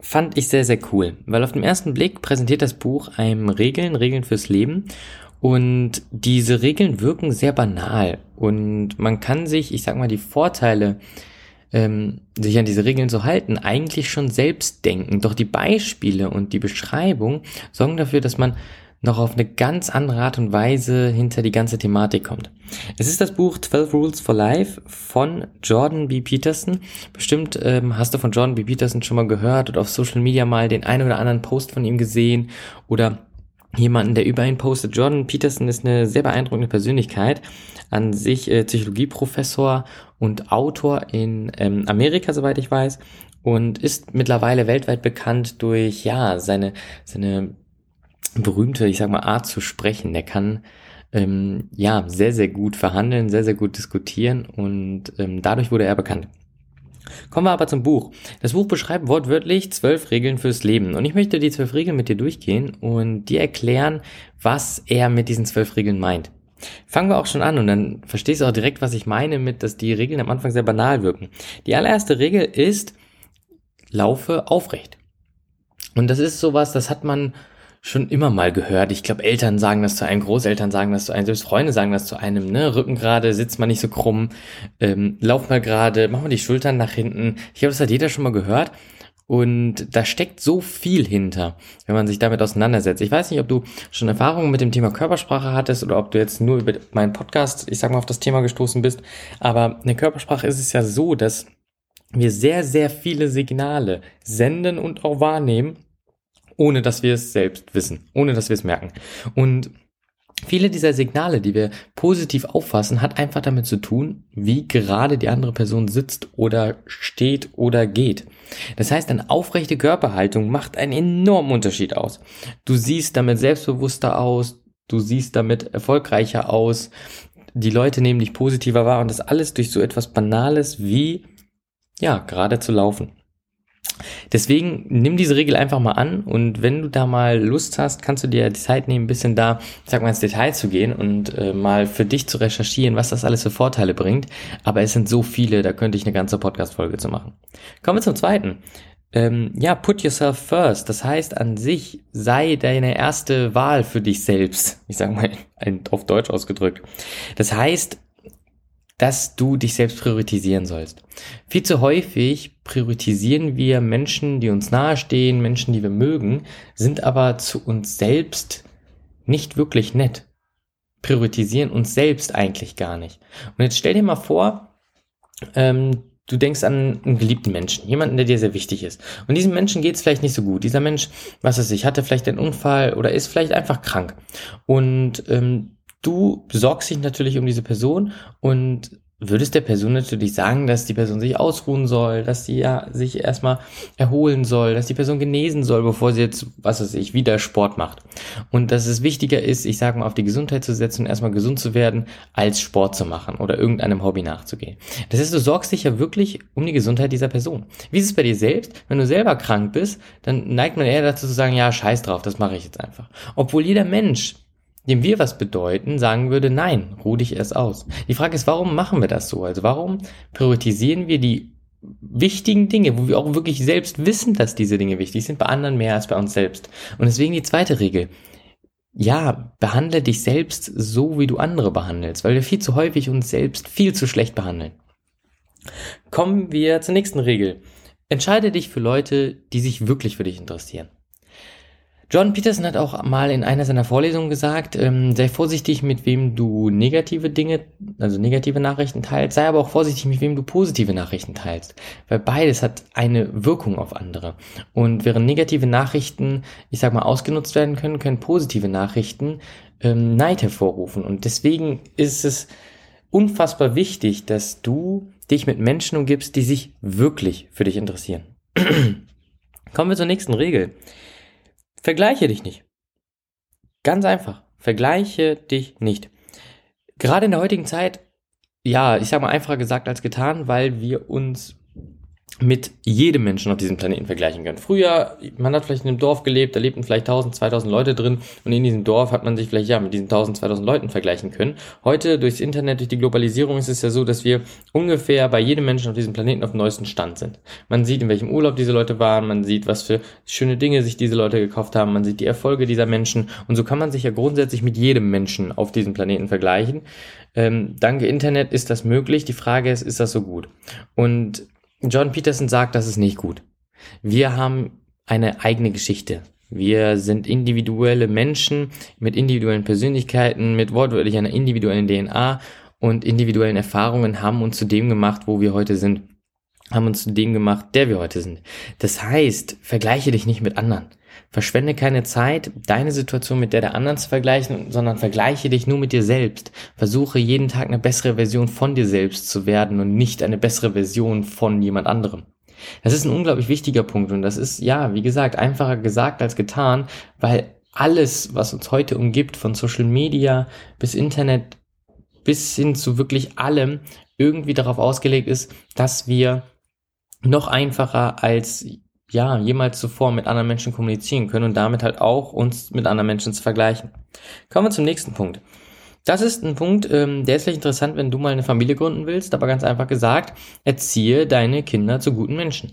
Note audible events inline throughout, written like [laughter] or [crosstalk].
fand ich sehr, sehr cool, weil auf den ersten Blick präsentiert das Buch einem Regeln, Regeln fürs Leben. Und diese Regeln wirken sehr banal. Und man kann sich, ich sag mal, die Vorteile, ähm, sich an diese Regeln zu halten, eigentlich schon selbst denken. Doch die Beispiele und die Beschreibung sorgen dafür, dass man noch auf eine ganz andere Art und Weise hinter die ganze Thematik kommt. Es ist das Buch 12 Rules for Life von Jordan B. Peterson. Bestimmt ähm, hast du von Jordan B. Peterson schon mal gehört oder auf Social Media mal den einen oder anderen Post von ihm gesehen oder jemanden, der über ihn postet. Jordan Peterson ist eine sehr beeindruckende Persönlichkeit, an sich äh, Psychologieprofessor und Autor in ähm, Amerika, soweit ich weiß, und ist mittlerweile weltweit bekannt durch ja seine seine berühmte, ich sag mal, Art zu sprechen. Der kann ähm, ja sehr, sehr gut verhandeln, sehr, sehr gut diskutieren und ähm, dadurch wurde er bekannt. Kommen wir aber zum Buch. Das Buch beschreibt wortwörtlich zwölf Regeln fürs Leben. Und ich möchte die zwölf Regeln mit dir durchgehen und dir erklären, was er mit diesen zwölf Regeln meint. Fangen wir auch schon an und dann verstehst du auch direkt, was ich meine mit, dass die Regeln am Anfang sehr banal wirken. Die allererste Regel ist, laufe aufrecht. Und das ist sowas, das hat man schon immer mal gehört. Ich glaube, Eltern sagen das zu einem, Großeltern sagen das zu einem, selbst Freunde sagen das zu einem, ne? Rücken gerade, sitzt mal nicht so krumm, ähm, lauf mal gerade, mach mal die Schultern nach hinten. Ich glaube, das hat jeder schon mal gehört. Und da steckt so viel hinter, wenn man sich damit auseinandersetzt. Ich weiß nicht, ob du schon Erfahrungen mit dem Thema Körpersprache hattest oder ob du jetzt nur über meinen Podcast, ich sag mal, auf das Thema gestoßen bist. Aber in der Körpersprache ist es ja so, dass wir sehr, sehr viele Signale senden und auch wahrnehmen ohne dass wir es selbst wissen, ohne dass wir es merken. Und viele dieser Signale, die wir positiv auffassen, hat einfach damit zu tun, wie gerade die andere Person sitzt oder steht oder geht. Das heißt, eine aufrechte Körperhaltung macht einen enormen Unterschied aus. Du siehst damit selbstbewusster aus, du siehst damit erfolgreicher aus, die Leute nehmen dich positiver wahr und das alles durch so etwas Banales wie, ja, gerade zu laufen. Deswegen nimm diese Regel einfach mal an und wenn du da mal Lust hast, kannst du dir die Zeit nehmen, ein bisschen da, ich sag mal, ins Detail zu gehen und äh, mal für dich zu recherchieren, was das alles für Vorteile bringt. Aber es sind so viele, da könnte ich eine ganze Podcast-Folge zu machen. Kommen wir zum zweiten. Ähm, ja, put yourself first. Das heißt an sich, sei deine erste Wahl für dich selbst. Ich sag mal [laughs] auf Deutsch ausgedrückt. Das heißt, dass du dich selbst priorisieren sollst. Viel zu häufig priorisieren wir Menschen, die uns nahestehen, Menschen, die wir mögen, sind aber zu uns selbst nicht wirklich nett. Priorisieren uns selbst eigentlich gar nicht. Und jetzt stell dir mal vor, ähm, du denkst an einen geliebten Menschen, jemanden, der dir sehr wichtig ist. Und diesem Menschen geht es vielleicht nicht so gut. Dieser Mensch, was weiß ich, hatte vielleicht einen Unfall oder ist vielleicht einfach krank. Und ähm, Du besorgst dich natürlich um diese Person und würdest der Person natürlich sagen, dass die Person sich ausruhen soll, dass sie ja sich erstmal erholen soll, dass die Person genesen soll, bevor sie jetzt, was weiß ich, wieder Sport macht. Und dass es wichtiger ist, ich sage mal, auf die Gesundheit zu setzen und erstmal gesund zu werden, als Sport zu machen oder irgendeinem Hobby nachzugehen. Das heißt, du sorgst dich ja wirklich um die Gesundheit dieser Person. Wie ist es bei dir selbst? Wenn du selber krank bist, dann neigt man eher dazu zu sagen, ja, scheiß drauf, das mache ich jetzt einfach. Obwohl jeder Mensch dem wir was bedeuten, sagen würde, nein, ruh dich erst aus. Die Frage ist, warum machen wir das so? Also warum priorisieren wir die wichtigen Dinge, wo wir auch wirklich selbst wissen, dass diese Dinge wichtig sind, bei anderen mehr als bei uns selbst? Und deswegen die zweite Regel. Ja, behandle dich selbst so, wie du andere behandelst, weil wir viel zu häufig uns selbst viel zu schlecht behandeln. Kommen wir zur nächsten Regel. Entscheide dich für Leute, die sich wirklich für dich interessieren. John Peterson hat auch mal in einer seiner Vorlesungen gesagt, ähm, sei vorsichtig, mit wem du negative Dinge, also negative Nachrichten teilst, sei aber auch vorsichtig, mit wem du positive Nachrichten teilst, weil beides hat eine Wirkung auf andere. Und während negative Nachrichten, ich sag mal, ausgenutzt werden können, können positive Nachrichten ähm, Neid hervorrufen. Und deswegen ist es unfassbar wichtig, dass du dich mit Menschen umgibst, die sich wirklich für dich interessieren. [clears throat] Kommen wir zur nächsten Regel. Vergleiche dich nicht. Ganz einfach. Vergleiche dich nicht. Gerade in der heutigen Zeit, ja, ich sag mal einfacher gesagt als getan, weil wir uns mit jedem Menschen auf diesem Planeten vergleichen können. Früher, man hat vielleicht in einem Dorf gelebt, da lebten vielleicht 1000, 2000 Leute drin und in diesem Dorf hat man sich vielleicht ja mit diesen 1000, 2000 Leuten vergleichen können. Heute durchs Internet, durch die Globalisierung ist es ja so, dass wir ungefähr bei jedem Menschen auf diesem Planeten auf dem neuesten Stand sind. Man sieht, in welchem Urlaub diese Leute waren, man sieht, was für schöne Dinge sich diese Leute gekauft haben, man sieht die Erfolge dieser Menschen und so kann man sich ja grundsätzlich mit jedem Menschen auf diesem Planeten vergleichen. Ähm, dank Internet ist das möglich. Die Frage ist, ist das so gut? Und John Peterson sagt, das ist nicht gut. Wir haben eine eigene Geschichte. Wir sind individuelle Menschen mit individuellen Persönlichkeiten, mit wortwörtlich einer individuellen DNA und individuellen Erfahrungen haben uns zu dem gemacht, wo wir heute sind. Haben uns zu dem gemacht, der wir heute sind. Das heißt, vergleiche dich nicht mit anderen. Verschwende keine Zeit, deine Situation mit der der anderen zu vergleichen, sondern vergleiche dich nur mit dir selbst. Versuche jeden Tag eine bessere Version von dir selbst zu werden und nicht eine bessere Version von jemand anderem. Das ist ein unglaublich wichtiger Punkt und das ist, ja, wie gesagt, einfacher gesagt als getan, weil alles, was uns heute umgibt, von Social Media bis Internet bis hin zu wirklich allem, irgendwie darauf ausgelegt ist, dass wir noch einfacher als ja, jemals zuvor mit anderen Menschen kommunizieren können und damit halt auch uns mit anderen Menschen zu vergleichen. Kommen wir zum nächsten Punkt. Das ist ein Punkt, ähm, der ist vielleicht interessant, wenn du mal eine Familie gründen willst, aber ganz einfach gesagt, erziehe deine Kinder zu guten Menschen.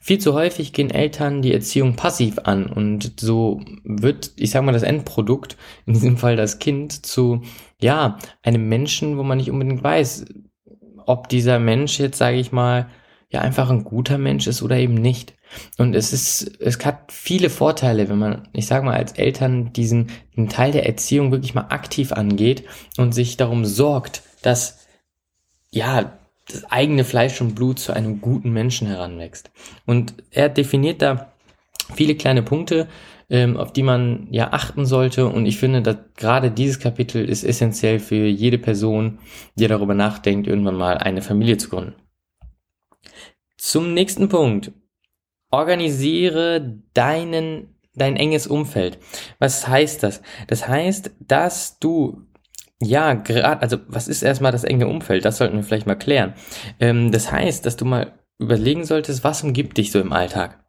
Viel zu häufig gehen Eltern die Erziehung passiv an und so wird, ich sag mal, das Endprodukt, [laughs] in diesem Fall das Kind, zu, ja, einem Menschen, wo man nicht unbedingt weiß, ob dieser Mensch jetzt, sage ich mal, ja einfach ein guter Mensch ist oder eben nicht. Und es ist, es hat viele Vorteile, wenn man, ich sag mal, als Eltern diesen, Teil der Erziehung wirklich mal aktiv angeht und sich darum sorgt, dass, ja, das eigene Fleisch und Blut zu einem guten Menschen heranwächst. Und er definiert da viele kleine Punkte, ähm, auf die man ja achten sollte. Und ich finde, dass gerade dieses Kapitel ist essentiell für jede Person, die darüber nachdenkt, irgendwann mal eine Familie zu gründen. Zum nächsten Punkt. Organisiere deinen, dein enges Umfeld. Was heißt das? Das heißt, dass du ja, gerade, also was ist erstmal das enge Umfeld? Das sollten wir vielleicht mal klären. Ähm, das heißt, dass du mal überlegen solltest, was umgibt dich so im Alltag?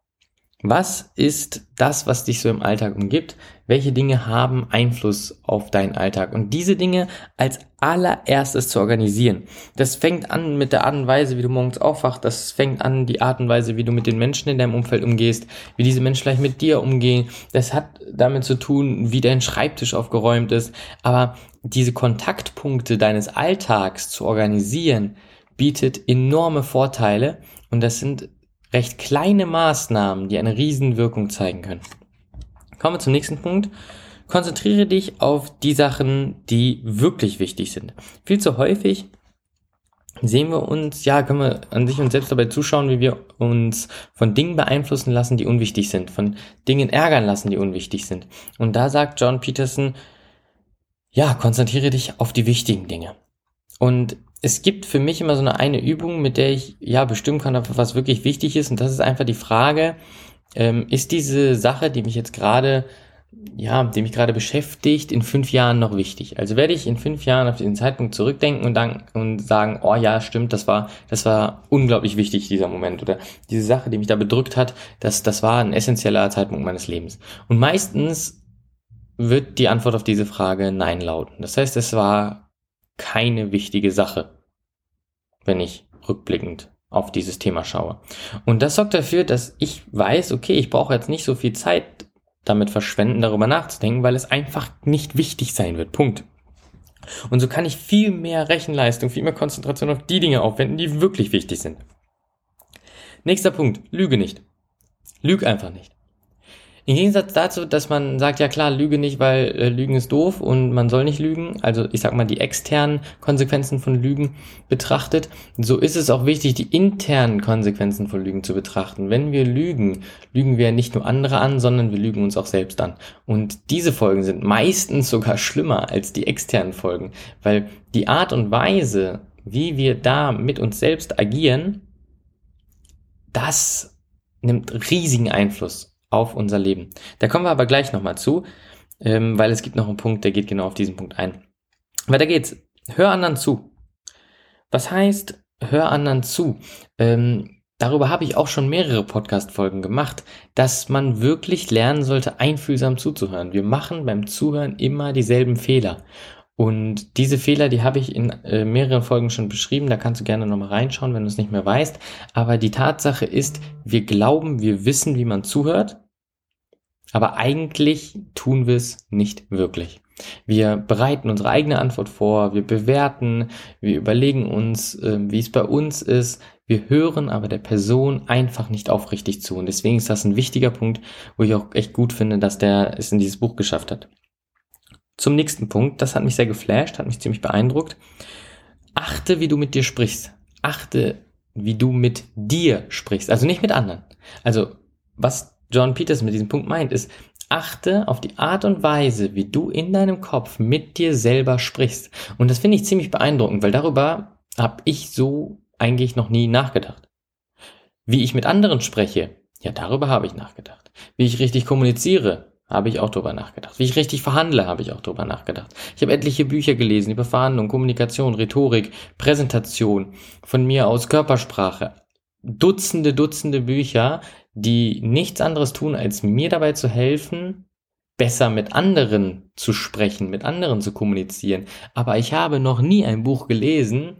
Was ist das, was dich so im Alltag umgibt? Welche Dinge haben Einfluss auf deinen Alltag? Und diese Dinge als allererstes zu organisieren. Das fängt an mit der Art und Weise, wie du morgens aufwachst. Das fängt an die Art und Weise, wie du mit den Menschen in deinem Umfeld umgehst, wie diese Menschen vielleicht mit dir umgehen. Das hat damit zu tun, wie dein Schreibtisch aufgeräumt ist. Aber diese Kontaktpunkte deines Alltags zu organisieren, bietet enorme Vorteile. Und das sind recht kleine Maßnahmen, die eine Riesenwirkung zeigen können. Kommen wir zum nächsten Punkt. Konzentriere dich auf die Sachen, die wirklich wichtig sind. Viel zu häufig sehen wir uns, ja, können wir an sich uns selbst dabei zuschauen, wie wir uns von Dingen beeinflussen lassen, die unwichtig sind, von Dingen ärgern lassen, die unwichtig sind. Und da sagt John Peterson, ja, konzentriere dich auf die wichtigen Dinge. Und es gibt für mich immer so eine eine Übung, mit der ich ja bestimmen kann, was wirklich wichtig ist. Und das ist einfach die Frage, ähm, ist diese Sache, die mich jetzt gerade, ja, die mich gerade beschäftigt, in fünf Jahren noch wichtig? Also werde ich in fünf Jahren auf diesen Zeitpunkt zurückdenken und dann und sagen, oh ja, stimmt, das war, das war unglaublich wichtig, dieser Moment. Oder diese Sache, die mich da bedrückt hat, das, das war ein essentieller Zeitpunkt meines Lebens. Und meistens wird die Antwort auf diese Frage Nein lauten. Das heißt, es war keine wichtige Sache, wenn ich rückblickend auf dieses Thema schaue. Und das sorgt dafür, dass ich weiß, okay, ich brauche jetzt nicht so viel Zeit damit verschwenden, darüber nachzudenken, weil es einfach nicht wichtig sein wird. Punkt. Und so kann ich viel mehr Rechenleistung, viel mehr Konzentration auf die Dinge aufwenden, die wirklich wichtig sind. Nächster Punkt. Lüge nicht. Lüg einfach nicht. Im Gegensatz dazu, dass man sagt, ja klar, lüge nicht, weil äh, Lügen ist doof und man soll nicht lügen, also ich sag mal die externen Konsequenzen von Lügen betrachtet, so ist es auch wichtig, die internen Konsequenzen von Lügen zu betrachten. Wenn wir lügen, lügen wir nicht nur andere an, sondern wir lügen uns auch selbst an. Und diese Folgen sind meistens sogar schlimmer als die externen Folgen, weil die Art und Weise, wie wir da mit uns selbst agieren, das nimmt riesigen Einfluss auf unser Leben. Da kommen wir aber gleich nochmal zu, ähm, weil es gibt noch einen Punkt, der geht genau auf diesen Punkt ein. Weiter geht's. Hör anderen zu. Was heißt, hör anderen zu? Ähm, darüber habe ich auch schon mehrere Podcast-Folgen gemacht, dass man wirklich lernen sollte, einfühlsam zuzuhören. Wir machen beim Zuhören immer dieselben Fehler. Und diese Fehler, die habe ich in äh, mehreren Folgen schon beschrieben. Da kannst du gerne nochmal reinschauen, wenn du es nicht mehr weißt. Aber die Tatsache ist, wir glauben, wir wissen, wie man zuhört. Aber eigentlich tun wir es nicht wirklich. Wir bereiten unsere eigene Antwort vor, wir bewerten, wir überlegen uns, äh, wie es bei uns ist. Wir hören aber der Person einfach nicht aufrichtig zu. Und deswegen ist das ein wichtiger Punkt, wo ich auch echt gut finde, dass der es in dieses Buch geschafft hat. Zum nächsten Punkt, das hat mich sehr geflasht, hat mich ziemlich beeindruckt. Achte, wie du mit dir sprichst. Achte, wie du mit dir sprichst. Also nicht mit anderen. Also, was John Peters mit diesem Punkt meint, ist, achte auf die Art und Weise, wie du in deinem Kopf mit dir selber sprichst. Und das finde ich ziemlich beeindruckend, weil darüber habe ich so eigentlich noch nie nachgedacht. Wie ich mit anderen spreche, ja, darüber habe ich nachgedacht. Wie ich richtig kommuniziere, habe ich auch darüber nachgedacht. Wie ich richtig verhandle, habe ich auch darüber nachgedacht. Ich habe etliche Bücher gelesen über Verhandlung, Kommunikation, Rhetorik, Präsentation, von mir aus Körpersprache. Dutzende, Dutzende Bücher, die nichts anderes tun, als mir dabei zu helfen, besser mit anderen zu sprechen, mit anderen zu kommunizieren. Aber ich habe noch nie ein Buch gelesen,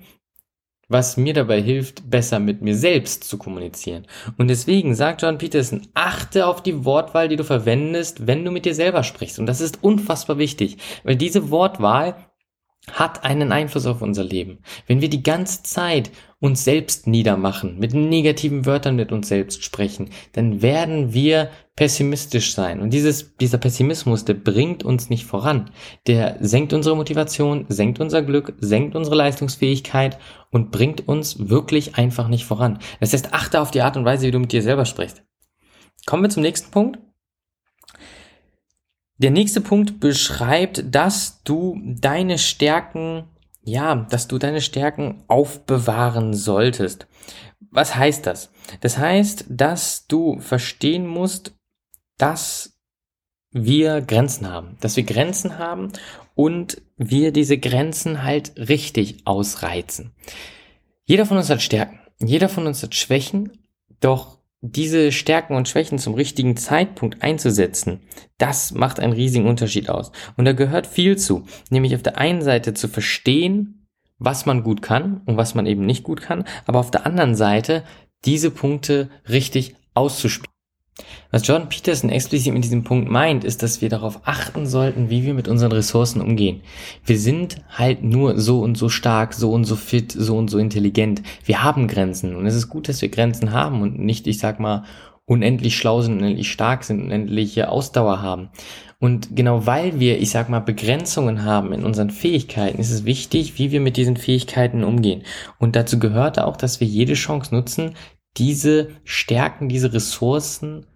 was mir dabei hilft, besser mit mir selbst zu kommunizieren. Und deswegen sagt John Peterson, achte auf die Wortwahl, die du verwendest, wenn du mit dir selber sprichst. Und das ist unfassbar wichtig, weil diese Wortwahl hat einen Einfluss auf unser Leben. Wenn wir die ganze Zeit uns selbst niedermachen, mit negativen Wörtern mit uns selbst sprechen, dann werden wir pessimistisch sein. Und dieses, dieser Pessimismus, der bringt uns nicht voran. Der senkt unsere Motivation, senkt unser Glück, senkt unsere Leistungsfähigkeit und bringt uns wirklich einfach nicht voran. Das heißt, achte auf die Art und Weise, wie du mit dir selber sprichst. Kommen wir zum nächsten Punkt. Der nächste Punkt beschreibt, dass du deine Stärken, ja, dass du deine Stärken aufbewahren solltest. Was heißt das? Das heißt, dass du verstehen musst, dass wir Grenzen haben, dass wir Grenzen haben und wir diese Grenzen halt richtig ausreizen. Jeder von uns hat Stärken, jeder von uns hat Schwächen, doch diese Stärken und Schwächen zum richtigen Zeitpunkt einzusetzen, das macht einen riesigen Unterschied aus. Und da gehört viel zu, nämlich auf der einen Seite zu verstehen, was man gut kann und was man eben nicht gut kann, aber auf der anderen Seite diese Punkte richtig auszuspielen. Was John Peterson explizit mit diesem Punkt meint, ist, dass wir darauf achten sollten, wie wir mit unseren Ressourcen umgehen. Wir sind halt nur so und so stark, so und so fit, so und so intelligent. Wir haben Grenzen und es ist gut, dass wir Grenzen haben und nicht, ich sag mal, unendlich schlau sind, unendlich stark sind, unendliche Ausdauer haben. Und genau weil wir, ich sag mal, Begrenzungen haben in unseren Fähigkeiten, ist es wichtig, wie wir mit diesen Fähigkeiten umgehen. Und dazu gehört auch, dass wir jede Chance nutzen, diese Stärken, diese Ressourcen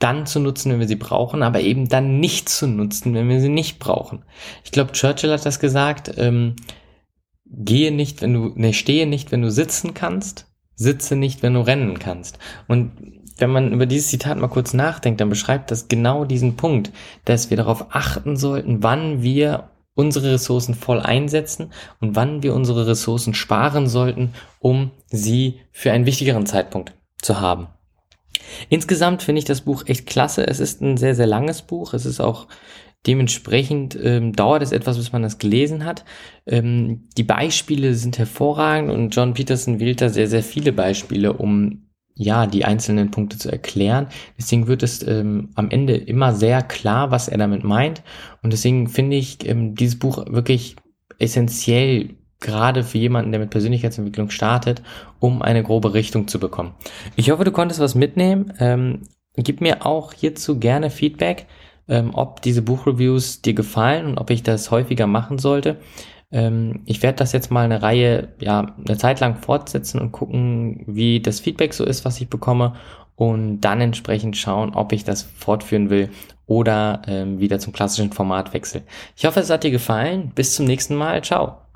dann zu nutzen, wenn wir sie brauchen, aber eben dann nicht zu nutzen, wenn wir sie nicht brauchen. Ich glaube, Churchill hat das gesagt, ähm, gehe nicht, wenn du, ne, stehe nicht, wenn du sitzen kannst, sitze nicht, wenn du rennen kannst. Und wenn man über dieses Zitat mal kurz nachdenkt, dann beschreibt das genau diesen Punkt, dass wir darauf achten sollten, wann wir unsere Ressourcen voll einsetzen und wann wir unsere Ressourcen sparen sollten, um sie für einen wichtigeren Zeitpunkt zu haben. Insgesamt finde ich das Buch echt klasse. Es ist ein sehr, sehr langes Buch. Es ist auch dementsprechend ähm, dauert es etwas, bis man das gelesen hat. Ähm, die Beispiele sind hervorragend und John Peterson wählt da sehr, sehr viele Beispiele, um ja, die einzelnen Punkte zu erklären. Deswegen wird es ähm, am Ende immer sehr klar, was er damit meint. Und deswegen finde ich ähm, dieses Buch wirklich essentiell, gerade für jemanden, der mit Persönlichkeitsentwicklung startet, um eine grobe Richtung zu bekommen. Ich hoffe, du konntest was mitnehmen. Ähm, gib mir auch hierzu gerne Feedback, ähm, ob diese Buchreviews dir gefallen und ob ich das häufiger machen sollte. Ähm, ich werde das jetzt mal eine Reihe, ja, eine Zeit lang fortsetzen und gucken, wie das Feedback so ist, was ich bekomme und dann entsprechend schauen, ob ich das fortführen will oder ähm, wieder zum klassischen Format wechsle. Ich hoffe, es hat dir gefallen. Bis zum nächsten Mal. Ciao.